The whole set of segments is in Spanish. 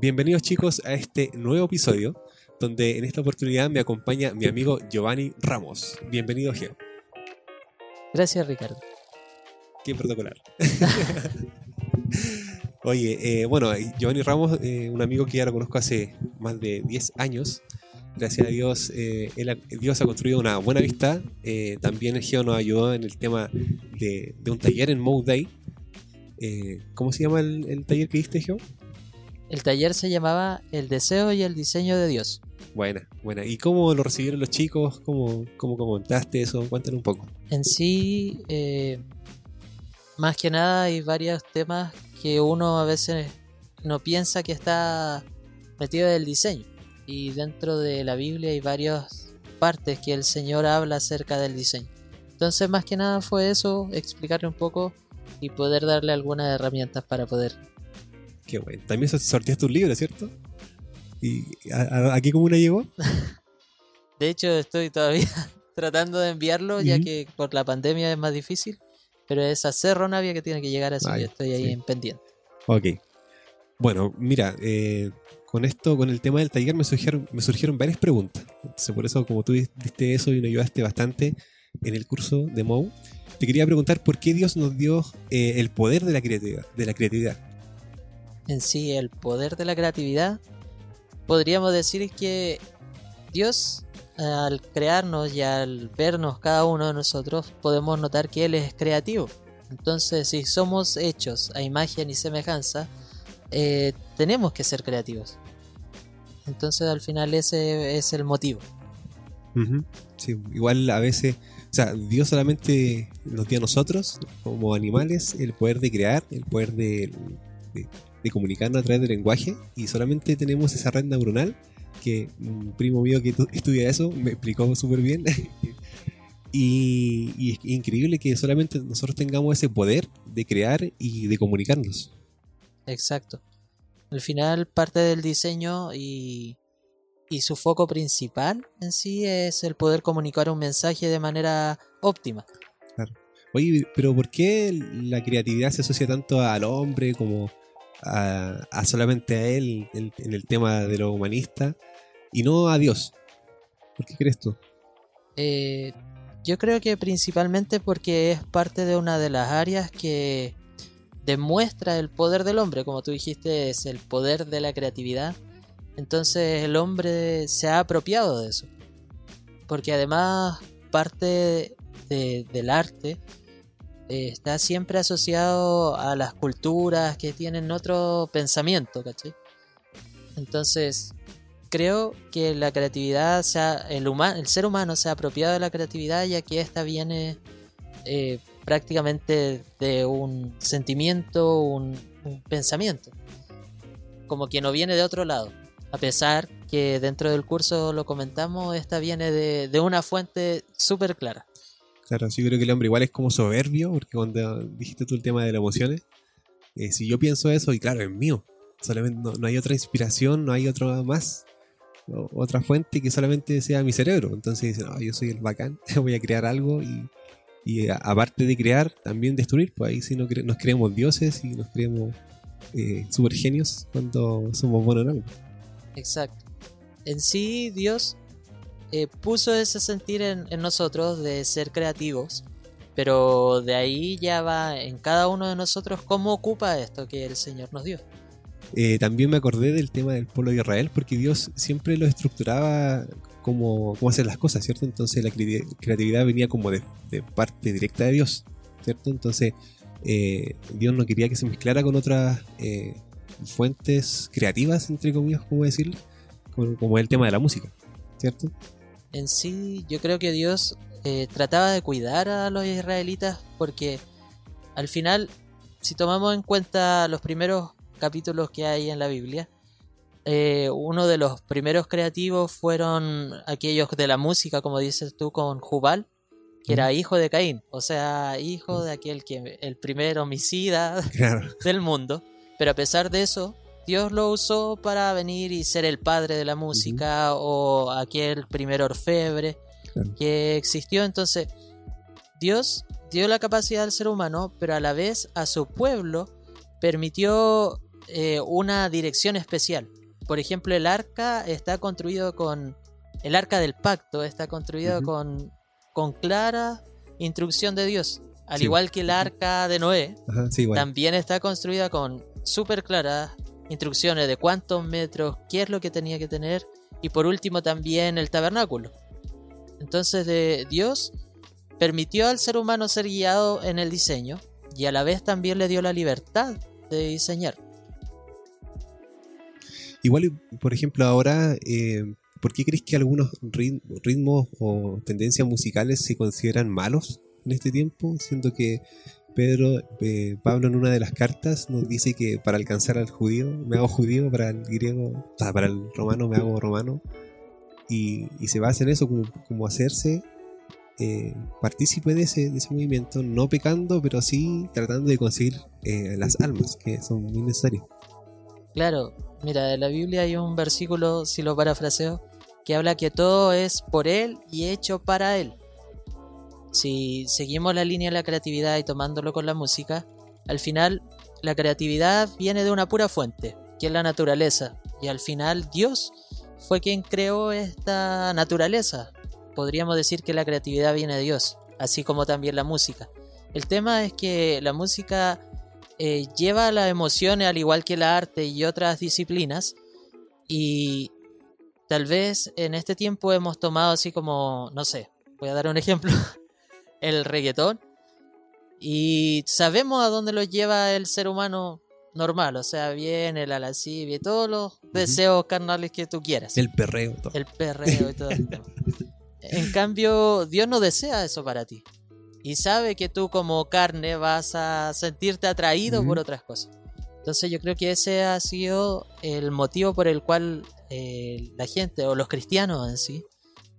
Bienvenidos chicos a este nuevo episodio, donde en esta oportunidad me acompaña mi amigo Giovanni Ramos. Bienvenido, Geo. Gracias, Ricardo. Qué protocolar. Oye, eh, bueno, Giovanni Ramos, eh, un amigo que ya lo conozco hace más de 10 años. Gracias a Dios, eh, Dios ha construido una buena vista. también el Geo nos ayudó en el tema de, un taller en Mode Day. ¿Cómo se llama el, el taller que diste, Geo? El taller se llamaba El deseo y el diseño de Dios. Buena, buena. ¿Y cómo lo recibieron los chicos? ¿Cómo, cómo comentaste eso? Cuéntanos un poco. En sí, eh, más que nada hay varios temas que uno a veces no piensa que está metido en el diseño. Y dentro de la Biblia hay varias partes que el Señor habla acerca del diseño. Entonces, más que nada fue eso, explicarle un poco y poder darle algunas herramientas para poder Qué bueno. También sorteaste un libro, ¿cierto? ¿Y a, qué comuna llegó? de hecho, estoy todavía tratando de enviarlo, ya que por la pandemia es más difícil. Pero es a Cerro Navia que tiene que llegar, así que estoy ahí en pendiente. Ok. Bueno, mira, eh, con esto, con el tema del taller, me surgieron, me surgieron varias preguntas. Entonces, por eso, como tú diste eso y nos ayudaste bastante en el curso de MOU, te quería preguntar por qué Dios nos dio eh, el poder de la creatividad. De la creatividad en sí el poder de la creatividad, podríamos decir que Dios al crearnos y al vernos cada uno de nosotros podemos notar que Él es creativo. Entonces si somos hechos a imagen y semejanza, eh, tenemos que ser creativos. Entonces al final ese es el motivo. Igual a veces, o sea, Dios solamente nos dio a nosotros como animales el poder de crear, el poder de de comunicarnos a través del lenguaje y solamente tenemos esa red neuronal que un primo mío que estudia eso me explicó súper bien. y, es increíble que solamente nosotros tengamos ese poder de crear y de comunicarnos. Exacto. Al final parte del diseño y, y su foco principal en sí es el poder comunicar un mensaje de manera óptima. Claro. Oye, pero ¿por qué la creatividad se asocia tanto al hombre como a, solamente a él en, el tema de lo humanista y no a Dios. ¿Por qué crees tú? Eh, yo creo que principalmente porque es parte de una de las áreas que demuestra el poder del hombre, como tú dijiste, es el poder de la creatividad. Entonces el hombre se ha apropiado de eso. Porque además parte del arte está siempre asociado a las culturas que tienen otro pensamiento, ¿cachai? Entonces, creo que la creatividad, sea, el, el ser humano se ha apropiado de la creatividad ya que esta viene eh, prácticamente de un sentimiento, un, pensamiento, como que no viene de otro lado. A pesar que dentro del curso lo comentamos, esta viene de, de una fuente súper clara. Claro, sí creo que el hombre igual es como soberbio, porque cuando dijiste tú el tema de las emociones, eh, si yo pienso eso, y claro, es mío, solamente no, hay otra inspiración, no hay otro más, otra fuente que solamente sea mi cerebro. Entonces dice, no, yo soy el bacán, voy a crear algo y, y aparte de crear, también destruir, pues ahí sí nos, nos creemos dioses y nos creemos eh, super genios cuando somos buenos en algo. Exacto. En sí, Dios eh, puso ese sentir en, nosotros de ser creativos, pero de ahí ya va en cada uno de nosotros cómo ocupa esto que el Señor nos dio. Eh, también me acordé del tema del pueblo de Israel, porque Dios siempre lo estructuraba como, hacer las cosas, ¿cierto? Entonces la creatividad venía como de, parte directa de Dios, ¿cierto? Entonces eh, Dios no quería que se mezclara con otras fuentes creativas, entre comillas, ¿cómo decirlo? Como, como el tema de la música, ¿cierto? En sí yo creo que Dios eh, trataba de cuidar a los israelitas porque al final, si tomamos en cuenta los primeros capítulos que hay en la Biblia, eh, uno de los primeros creativos fueron aquellos de la música, como dices tú, con Jubal, que era hijo de Caín, o sea, hijo de aquel que el primer homicida del mundo. Pero a pesar de eso, Dios lo usó para venir y ser el padre de la música o aquel primer orfebre que existió. Entonces, Dios dio la capacidad al ser humano, pero a la vez a su pueblo permitió eh, una dirección especial. Por ejemplo, el arca está construido con. El arca del pacto está construido con, con clara instrucción de Dios. Al Sí. igual que el arca de Noé, Ajá, sí, igual. también está construida con súper claras instrucciones de cuántos metros, qué es lo que tenía que tener y por último también el tabernáculo. Entonces de Dios permitió al ser humano ser guiado en el diseño y a la vez también le dio la libertad de diseñar. Igual, por ejemplo, ahora, eh, ¿por qué crees que algunos rit- ritmos o tendencias musicales se consideran malos en este tiempo? Siento que Pedro, eh, Pablo en una de las cartas nos dice que para alcanzar al judío me hago judío, para el griego, o sea, para el romano me hago romano. Y, se basa en eso, como, hacerse eh, partícipe de ese, de ese movimiento, no pecando, pero sí tratando de conseguir eh, las almas, que son muy necesarias. Claro, mira, en la Biblia hay un versículo, si lo parafraseo, que habla que todo es por Él y hecho para Él. Si seguimos la línea de la creatividad y tomándolo con la música, al final la creatividad viene de una pura fuente, que es la naturaleza. Y al final Dios fue quien creó esta naturaleza. Podríamos decir que la creatividad viene de Dios, así como también la música. El tema es que la música eh, lleva las emociones al igual que la arte y otras disciplinas y tal vez en este tiempo hemos tomado así como, no sé, voy a dar un ejemplo, el reggaetón y sabemos a dónde lo lleva el ser humano normal, o sea, viene la lascivia y todos los deseos carnales que tú quieras, El perreo, todo. el perreo y todo. En cambio, Dios no desea eso para ti. Y sabe que tú como carne vas a sentirte atraído por otras cosas. Entonces yo creo que ese ha sido el motivo por el cual eh, la gente o los cristianos en sí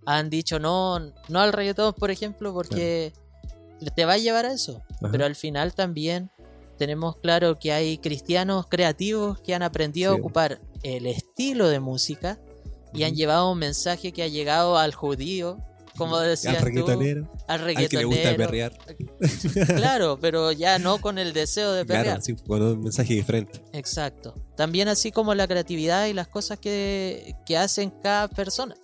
han dicho no, no al reggaetón, por ejemplo, porque te va a llevar a eso. Ajá. Pero al final también tenemos claro que hay cristianos creativos que han aprendido Sí. a ocupar el estilo de música y han llevado un mensaje que ha llegado al judío, como decías Al tú, reggaetonero, al al que le gusta reggaetonero. perrear. Claro, pero ya no con el deseo de perrear. Claro, sí, con un mensaje diferente. Exacto. También así como la creatividad y las cosas que, que hacen cada persona.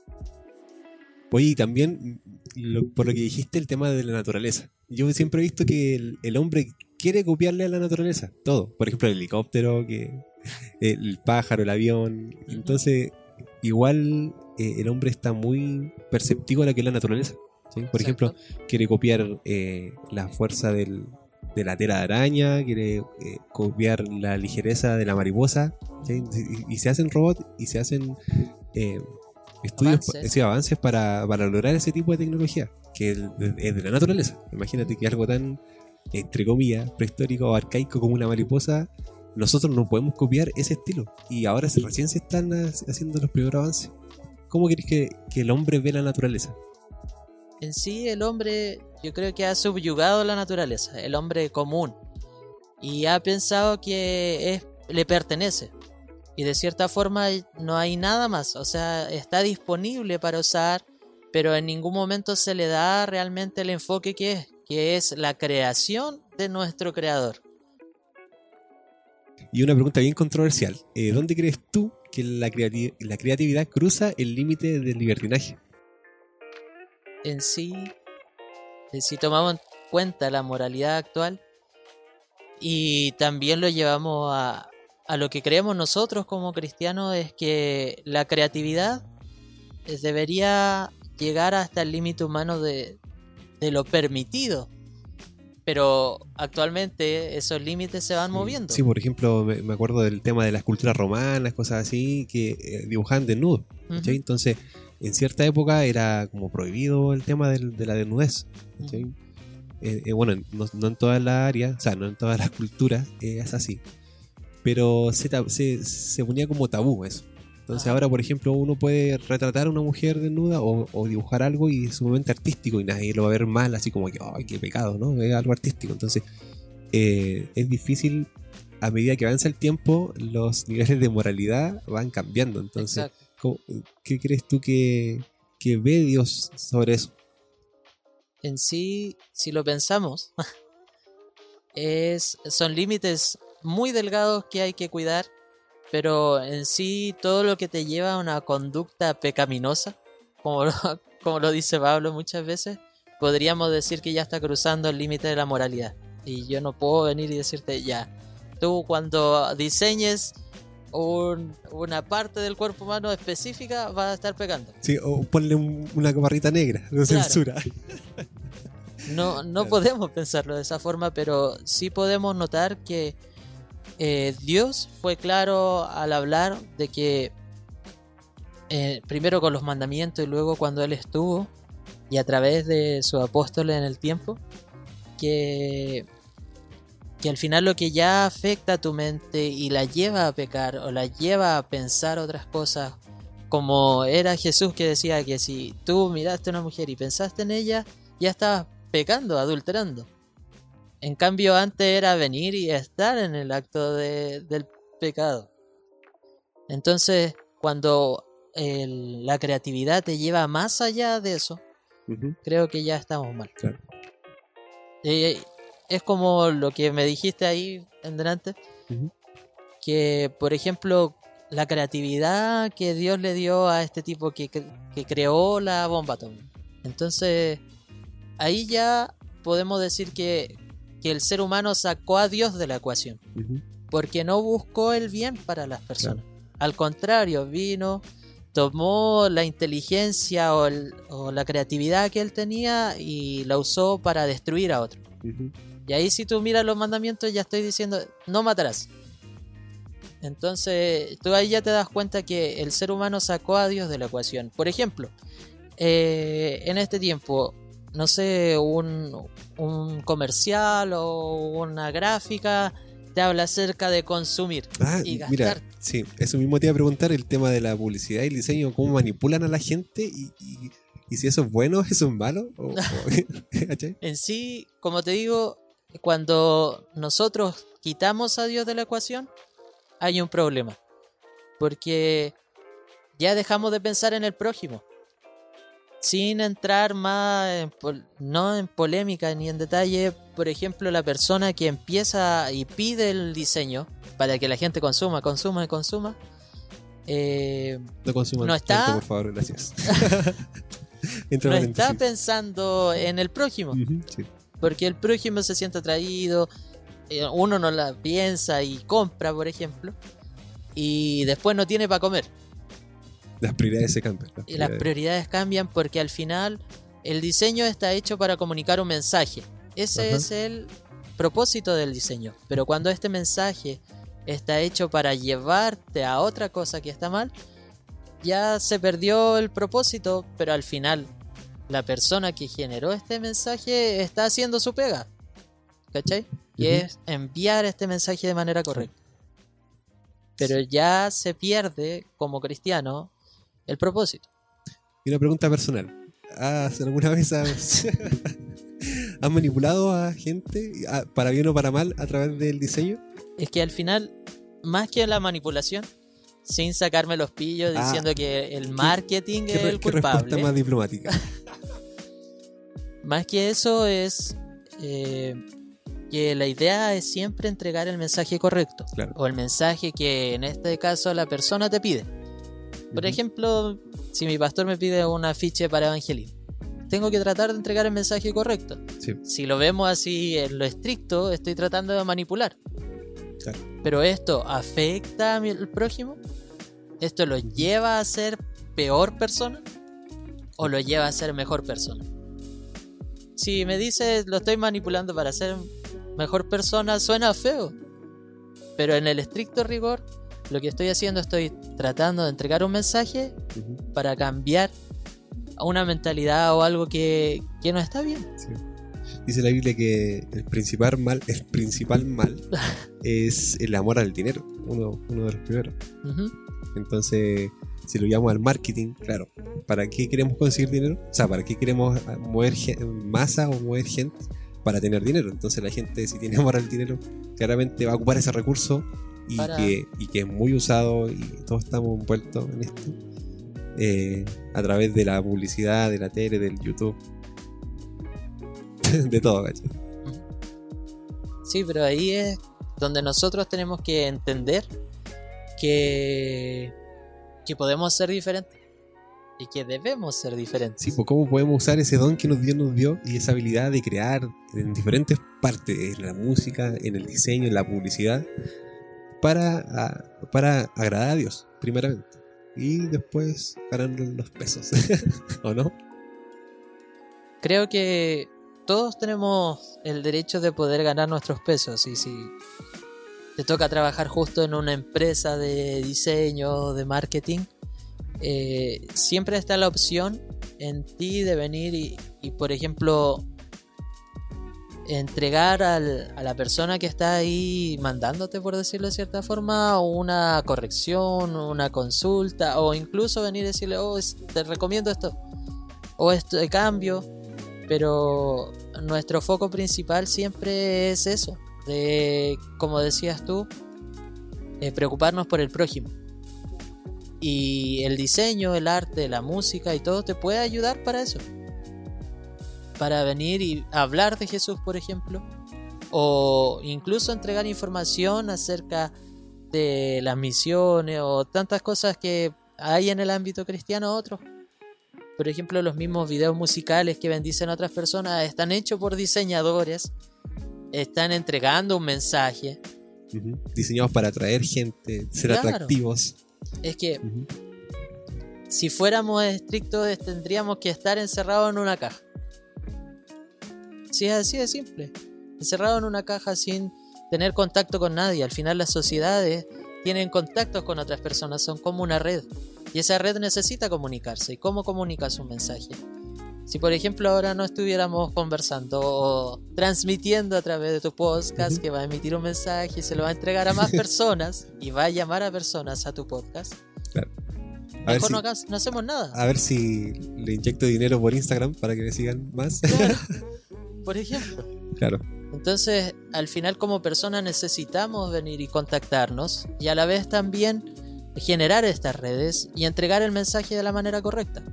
Oye, y también, lo- por lo que dijiste, el tema de la naturaleza. Yo siempre he visto que el, el hombre quiere copiarle a la naturaleza, todo. Por ejemplo, el helicóptero, que el pájaro, el avión. Entonces, igual eh, el hombre está muy perceptivo a lo que es la naturaleza. ¿sí? Por ejemplo, quiere copiar eh, la fuerza del- de la tela de araña, quiere eh, copiar la ligereza de la mariposa, ¿sí? y, y se hacen robots y se hacen estudios, Avances. sí, avances para, para lograr ese tipo de tecnología, que es de, la naturaleza. Imagínate que algo tan, entre comillas, prehistórico o arcaico como una mariposa, nosotros no podemos copiar ese estilo. Y ahora recién se están ha- haciendo los primeros avances. ¿Cómo crees que, que el hombre ve la naturaleza? En sí, el hombre, yo creo que ha subyugado la naturaleza, el hombre común, y ha pensado que es, le pertenece. Y de cierta forma no hay nada más, o sea, está disponible para usar, pero en ningún momento se le da realmente el enfoque que es, que es la creación de nuestro creador. Y una pregunta bien controversial. Eh, ¿Dónde crees tú que la, creati- la creatividad cruza el límite del libertinaje? en sí, eh, si tomamos en cuenta la moralidad actual y también lo llevamos a, a lo que creemos nosotros como cristianos, es que la creatividad eh, debería llegar hasta el límite humano de, de lo permitido. Pero actualmente esos límites se van moviendo. Sí, por ejemplo, me, acuerdo del tema de las culturas romanas, cosas así, que eh, dibujaban Entonces, en cierta época era como prohibido el tema del- de la desnudez. Eh, eh, bueno, no, no en todas las áreas, o sea, no en todas las culturas es así. Pero se, se, se ponía como tabú eso. Entonces Ajá. ahora, por ejemplo, uno puede retratar a una mujer desnuda o, o dibujar algo y es sumamente artístico y nadie lo va a ver mal, así como que, ay, qué pecado, ¿no? Es algo artístico. Entonces, eh, es difícil, a medida que avanza el tiempo, los niveles de moralidad van cambiando. Entonces, Exacto. ¿cómo- ¿qué crees tú que, que ve Dios sobre eso? en sí, si lo pensamos, es, son límites muy delgados que hay que cuidar pero en sí todo lo que te lleva a una conducta pecaminosa, como lo, como lo dice Pablo muchas veces, podríamos decir que ya está cruzando el límite de la moralidad. Y yo no puedo venir y decirte, ya, tú cuando diseñes un- una parte del cuerpo humano específica vas a estar pecando. Sí, o ponle un- una barrita negra de Claro. censura. No, no Claro. podemos pensarlo de esa forma, pero sí podemos notar que eh, Dios fue claro al hablar de que eh, primero con los mandamientos y luego cuando Él estuvo y a través de su apóstol en el tiempo, que, que al final lo que ya afecta a tu mente y la lleva a pecar o la lleva a pensar otras cosas, como era Jesús que decía que si tú miraste a una mujer y pensaste en ella, ya estabas pecando, adulterando. En cambio, antes era venir y estar en el acto de- del pecado. Entonces, cuando el- la creatividad te lleva más allá de eso, creo que ya estamos mal. Claro. Eh, es como lo que me dijiste ahí en delante, que por ejemplo la creatividad que Dios le dio a este tipo que, que creó la bomba atómica. Entonces, ahí ya podemos decir que, que el ser humano sacó a Dios de la ecuación, porque no buscó el bien para las personas. Al contrario, vino, tomó la inteligencia o, el- o la creatividad que él tenía y la usó para destruir a otro. Y ahí si tú miras los mandamientos ya estoy diciendo, no matarás. Entonces, tú ahí ya te das cuenta que el ser humano sacó a Dios de la ecuación. Por ejemplo, eh, en este tiempo, no sé, un, un comercial o una gráfica te habla acerca de consumir. Ah, Y mira, gastar. sí, eso mismo te iba a preguntar, el tema de la publicidad y el diseño, cómo manipulan a la gente y, y- y si eso es bueno, eso es malo. En sí, como te digo, cuando nosotros quitamos a Dios de la ecuación, hay un problema. Porque ya dejamos de pensar en el prójimo. Sin entrar más, en pol- no en polémica ni en detalle, por ejemplo, la persona que empieza y pide el diseño para que la gente consuma, consuma y consuma, eh, No consuman No está- tanto, por favor, gracias. No está pensando en el prójimo. Sí. porque el prójimo se siente atraído, eh, uno no la piensa y compra, por ejemplo, y después no tiene para comer. Las prioridades se cambian. las Y las prioridades. prioridades cambian porque al final el diseño está hecho para comunicar un mensaje. Ese Ajá. es el propósito del diseño. Pero cuando este mensaje está hecho para llevarte a otra cosa que está mal, ya se perdió el propósito, pero al final la persona que generó este mensaje está haciendo su pega. ¿Cachai? Y es enviar este mensaje de manera correcta. Pero ya se pierde como cristiano el propósito. Y una pregunta personal. ¿Has alguna vez has, has manipulado a gente, a- para bien o para mal, a través del diseño? Es que al final, más que la manipulación, sin sacarme los pillos Ah. diciendo que el marketing ¿Qué, es el qué respuesta culpable, más diplomática? más que eso es eh, que la idea es siempre entregar el mensaje correcto Claro. o el mensaje que en este caso la persona te pide. Por ejemplo, si mi pastor me pide un afiche para evangelismo, tengo que tratar de entregar el mensaje correcto. Sí. Si lo vemos así en lo estricto, estoy tratando de manipular. Claro. Pero esto afecta al prójimo, esto lo lleva a ser peor persona o lo lleva a ser mejor persona. Si me dices lo estoy manipulando para ser mejor persona, suena feo. Pero en el estricto rigor, lo que estoy haciendo estoy tratando de entregar un mensaje para cambiar a una mentalidad o algo que, que no está bien. sí. Dice la Biblia que el principal mal, el principal mal es el amor al dinero, uno, uno de los primeros. Entonces, si lo llamamos al marketing, claro, ¿para qué queremos conseguir dinero? O sea, ¿para qué queremos ah, mover masa o mover gente? Para tener dinero. Entonces la gente, si tiene amor al dinero, claramente va a ocupar ese recurso y, Para- que, y que es muy usado y todos estamos envueltos en esto. eh, a través de la publicidad, de la tele, del YouTube. de todo, ¿cachai? Sí, pero ahí es donde nosotros tenemos que entender que, que podemos ser diferentes y que debemos ser diferentes. Sí, pues cómo podemos usar ese don que nos Dios nos dio y esa habilidad de crear en diferentes partes, en la música, en el diseño, en la publicidad, para, para agradar a Dios, primeramente. Y después ganar los pesos, ¿o no? Creo que todos tenemos el derecho de poder ganar nuestros pesos y si te toca trabajar justo en una empresa de diseño, de marketing, eh, siempre está la opción en ti de venir y, por ejemplo, entregar al- a la persona que está ahí mandándote, por decirlo de cierta forma, una corrección, una consulta, o incluso venir y decirle, oh, te recomiendo esto, o esto de cambio, pero nuestro foco principal siempre es eso, de, como decías tú, eh, preocuparnos por el prójimo. Y el diseño, el arte, la música y todo te puede ayudar para eso. Para venir y hablar de Jesús, por ejemplo. O incluso entregar información acerca de las misiones o tantas cosas que hay en el ámbito cristiano otros. Por ejemplo, los mismos videos musicales que bendicen a otras personas están hechos por diseñadores. Están entregando un mensaje. Diseñados para atraer gente, ser Claro. atractivos. Es que si fuéramos estrictos tendríamos que estar encerrados en una caja. Si es así de simple. Encerrado en una caja sin tener contacto con nadie. Al final las sociedades tienen contactos con otras personas, son como una red. Y esa red necesita comunicarse. ¿Y cómo comunicas un mensaje? Si por ejemplo ahora no estuviéramos conversando o transmitiendo a través de tu podcast que va a emitir un mensaje y se lo va a entregar a más personas y va a llamar a personas a tu podcast, Claro. A mejor no, no hacemos nada. a ver si le inyecto dinero por Instagram para que me sigan más. Claro. Por ejemplo. claro. Entonces, al final como persona necesitamos venir y contactarnos y a la vez también generar estas redes y entregar el mensaje de la manera correcta.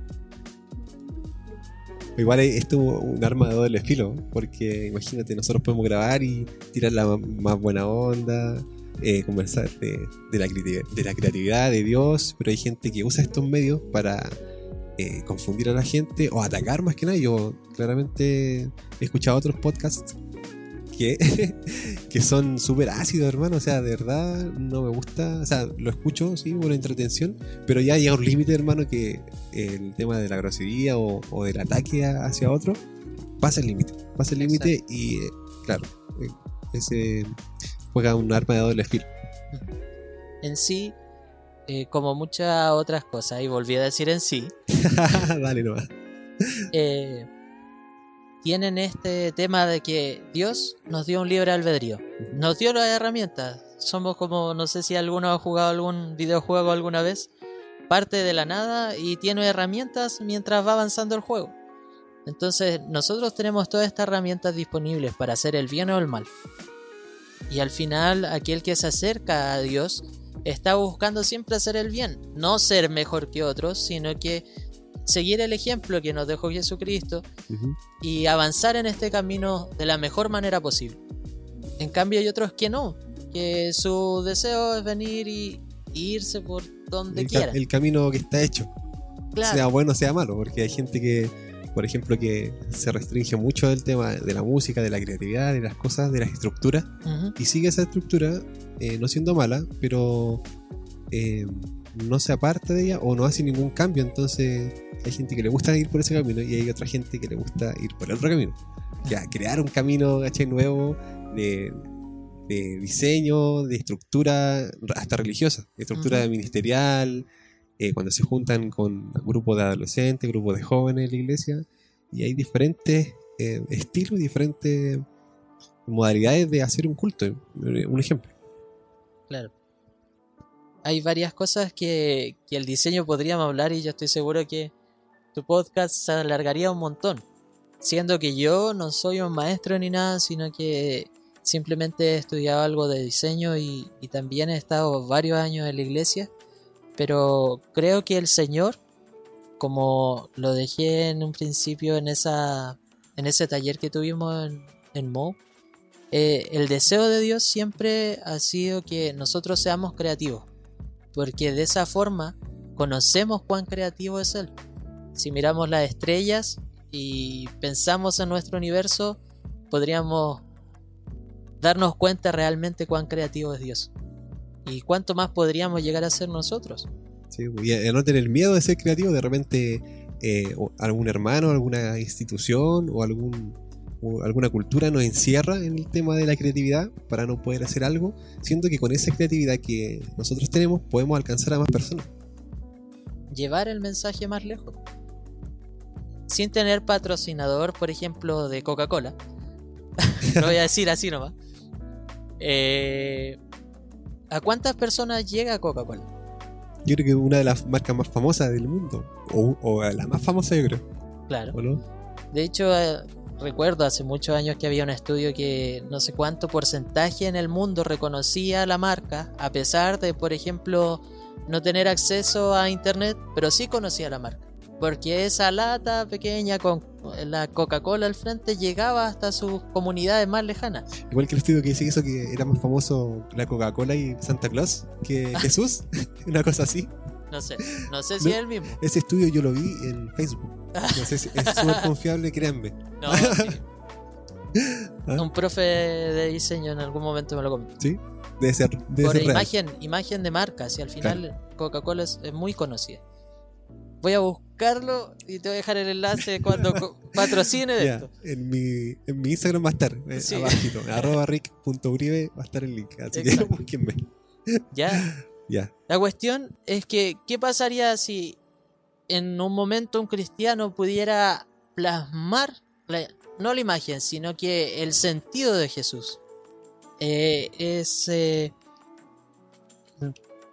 Igual esto es un arma de doble filo, porque imagínate, nosotros podemos grabar y tirar la más buena onda, eh, conversar de, de la, creati- de la creatividad de Dios, pero hay gente que usa estos medios para eh, confundir a la gente o atacar más que nada. Yo claramente he escuchado otros podcasts que, que son súper ácidos, hermano. O sea, de verdad no me gusta. O sea, lo escucho, sí, por entretención, pero ya llega un límite, hermano, que el tema de la grosería o, o del ataque a- hacia otro pasa el límite. Pasa el límite y, eh, claro, eh, ese juega un arma de doble filo. En sí, eh, como muchas otras cosas, y volví a decir en sí, Dale nomás. eh, tienen este tema de que Dios nos dio un libre albedrío. Nos dio las herramientas. Somos como, no sé si alguno ha jugado algún videojuego alguna vez, parte de la nada y tiene herramientas mientras va avanzando el juego. Entonces, nosotros tenemos todas estas herramientas disponibles para hacer el bien o el mal. Y al final, aquel que se acerca a Dios está buscando siempre hacer el bien, no ser mejor que otros, sino que seguir el ejemplo que nos dejó Jesucristo y avanzar en este camino de la mejor manera posible. En cambio hay otros que no, que su deseo es venir y, y irse por donde El, ca- quiera. el camino que está hecho. Claro, sea bueno sea malo, porque hay gente que, por ejemplo, que se restringe mucho del tema de la música, de la creatividad, de las cosas, de las estructuras, y sigue esa estructura, eh, no siendo mala, pero eh, no se aparta de ella o no hace ningún cambio, entonces hay gente que le gusta ir por ese camino y hay otra gente que le gusta ir por el otro camino. Ya, crear un camino ¿cachai? nuevo de, de diseño, de estructura, hasta religiosa, de estructura ministerial, eh, cuando se juntan con grupos de adolescentes, grupos de jóvenes en la iglesia, y hay diferentes eh, estilos, diferentes modalidades de hacer un culto. Un ejemplo. claro. Hay varias cosas que, que el diseño podríamos hablar y yo estoy seguro que tu podcast se alargaría un montón. Siendo que yo no soy un maestro ni nada, sino que simplemente he estudiado algo de diseño y, también he estado varios años en la iglesia. Pero creo que el Señor, como lo dejé en un principio en esa en ese taller que tuvimos en, en Mo, eh, el deseo de Dios siempre ha sido que nosotros seamos creativos. porque de esa forma conocemos cuán creativo es Él. Si miramos las estrellas y pensamos en nuestro universo, podríamos darnos cuenta realmente cuán creativo es Dios. Y cuánto más podríamos llegar a ser nosotros. Sí, y a no tener miedo de ser creativo, de repente eh, algún hermano, alguna institución o, algún, o alguna cultura nos encierra en el tema de la creatividad para no poder hacer algo, siendo que con esa creatividad que nosotros tenemos podemos alcanzar a más personas. Llevar el mensaje más lejos. Sin tener patrocinador, por ejemplo, de Coca-Cola. Lo voy a decir así nomás. Eh, ¿A cuántas personas llega Coca-Cola? Yo creo que una de las marcas más famosas del mundo, o, o la más famosa, yo creo. Claro. ¿O no? De hecho, eh, recuerdo hace muchos años que había un estudio que no sé cuánto porcentaje en el mundo reconocía la marca, a pesar de, por ejemplo, no tener acceso a internet, pero sí conocía la marca. Porque esa lata pequeña con la Coca-Cola al frente llegaba hasta sus comunidades más lejanas. Igual que el estudio que dice eso, que era más famoso la Coca-Cola y Santa Claus que Jesús, una cosa así. No sé, no sé si No. es el mismo. Ese estudio yo lo vi en Facebook. No sé si es súper confiable, créanme. No, sí. ¿Ah? Un profe de diseño en algún momento me lo comentó. ¿Sí? Debe ser, debe Por ser real. imagen, imagen de marca, si al final Coca-Cola es, es muy conocida. Voy a buscarlo y te voy a dejar el enlace cuando patrocine de Ya, esto. en, mi, en mi Instagram va a estar, eh, Sí. abajito, arroba rick.uribe va a estar el link, así que Exacto. búsquenme. Ya. Ya, La cuestión es que, ¿qué pasaría si en un momento un cristiano pudiera plasmar, la- no la imagen, sino que el sentido de Jesús? Eh, es, eh,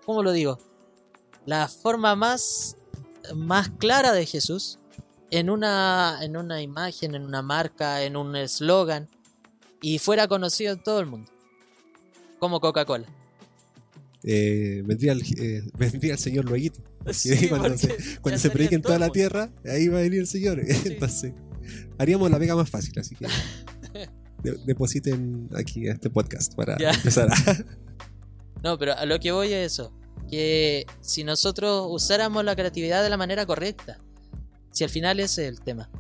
¿cómo lo digo? La forma más, más clara de Jesús en una, en una imagen, en una marca, en un eslogan, y fuera conocido en todo el mundo. Como Coca-Cola. eh, vendría, el, eh, vendría el señor luego. Sí, cuando se, cuando se predique en toda la tierra, ahí va a venir el señor. Entonces, haríamos la pega más fácil, así que de- depositen aquí a este podcast para Ya. empezar a... No, pero a lo que voy es eso. Que si nosotros usáramos la creatividad de la manera correcta, si al final es el tema.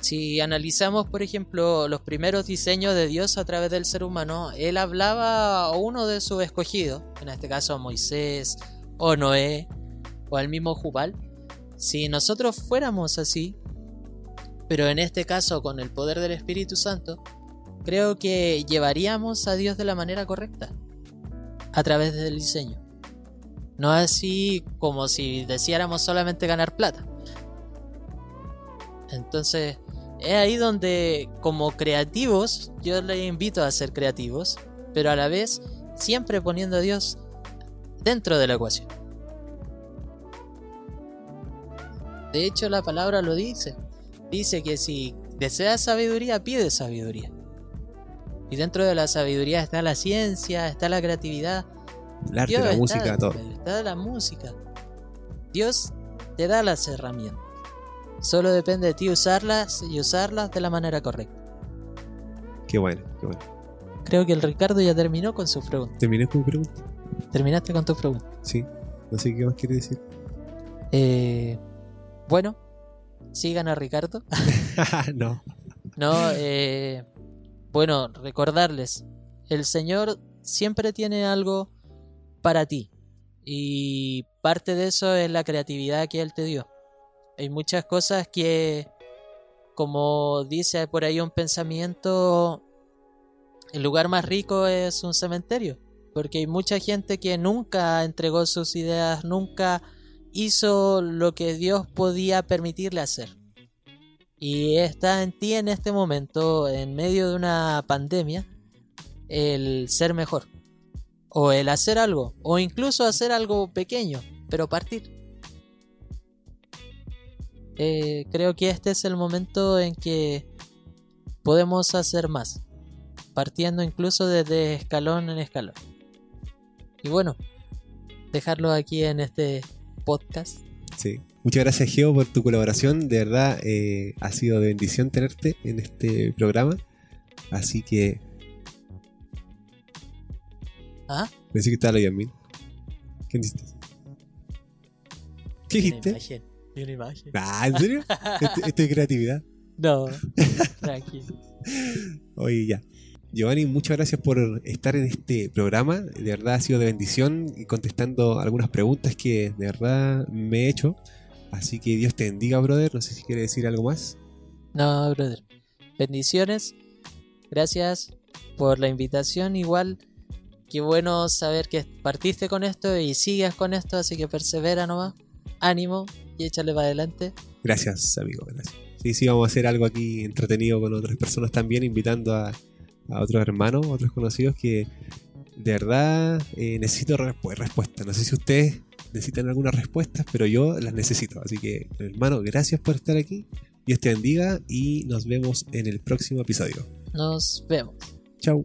Si analizamos, por ejemplo, los primeros diseños de Dios a través del ser humano, Él hablaba a uno de sus escogidos, en este caso a Moisés, o Noé, o al mismo Jubal. Si nosotros fuéramos así, pero en este caso con el poder del Espíritu Santo, creo que llevaríamos a Dios de la manera correcta a través del diseño. No así como si deseáramos solamente ganar plata. Entonces, es ahí donde como creativos, yo les invito a ser creativos, pero a la vez siempre poniendo a Dios dentro de la ecuación. De hecho, la palabra lo dice. Dice que si deseas sabiduría, pide sabiduría. Y dentro de la sabiduría está la ciencia, está la creatividad, El arte, Dios la está- música, todo. Está la música. Dios te da las herramientas. Solo depende de ti usarlas y usarlas de la manera correcta. Qué bueno, qué bueno. Creo que el Ricardo ya terminó con su pregunta. ¿Terminé con mi pregunta? Terminaste con tu pregunta. Sí. No sé qué más quiere decir. Eh, bueno, sigan a Ricardo. no. No, eh, bueno, recordarles, el Señor siempre tiene algo para ti. Y parte de eso es la creatividad que Él te dio. Hay muchas cosas que, como dice por ahí un pensamiento, el lugar más rico es un cementerio. Porque hay mucha gente que nunca entregó sus ideas, nunca hizo lo que Dios podía permitirle hacer. Y está en ti en este momento, en medio de una pandemia, el ser mejor. O el hacer algo. O incluso hacer algo pequeño, pero partir. Eh, creo que este es el momento en que podemos hacer más. Partiendo incluso desde escalón en escalón. Y bueno, dejarlo aquí en este podcast. Sí. Muchas gracias, Geo, por tu colaboración. De verdad, eh, ha sido de bendición tenerte en este programa. Así que. ¿Ah? Pensé que estaba la Yasmin. ¿Qué dices? ¿Qué una dijiste? imagen, vi una imagen. Ah, ¿en serio? Esto, esto es creatividad. No, tranquilo. Oye, ya. Giovanni, muchas gracias por estar en este programa. De verdad ha sido de bendición y contestando algunas preguntas que de verdad me he hecho. Así que Dios te bendiga, brother. No sé si quiere decir algo más. No, brother. Bendiciones. Gracias por la invitación. Igual, qué bueno saber que partiste con esto y sigues con esto, así que persevera nomás. Ánimo y échale para adelante. Gracias, amigo. Gracias. Sí, sí, vamos a hacer algo aquí entretenido con otras personas también, invitando a, a otros hermanos, otros conocidos que de verdad eh, necesito respu- respuestas. No sé si ustedes necesitan algunas respuestas, pero yo las necesito. Así que, hermano, gracias por estar aquí. Dios te bendiga y nos vemos en el próximo episodio. Nos vemos. Chau.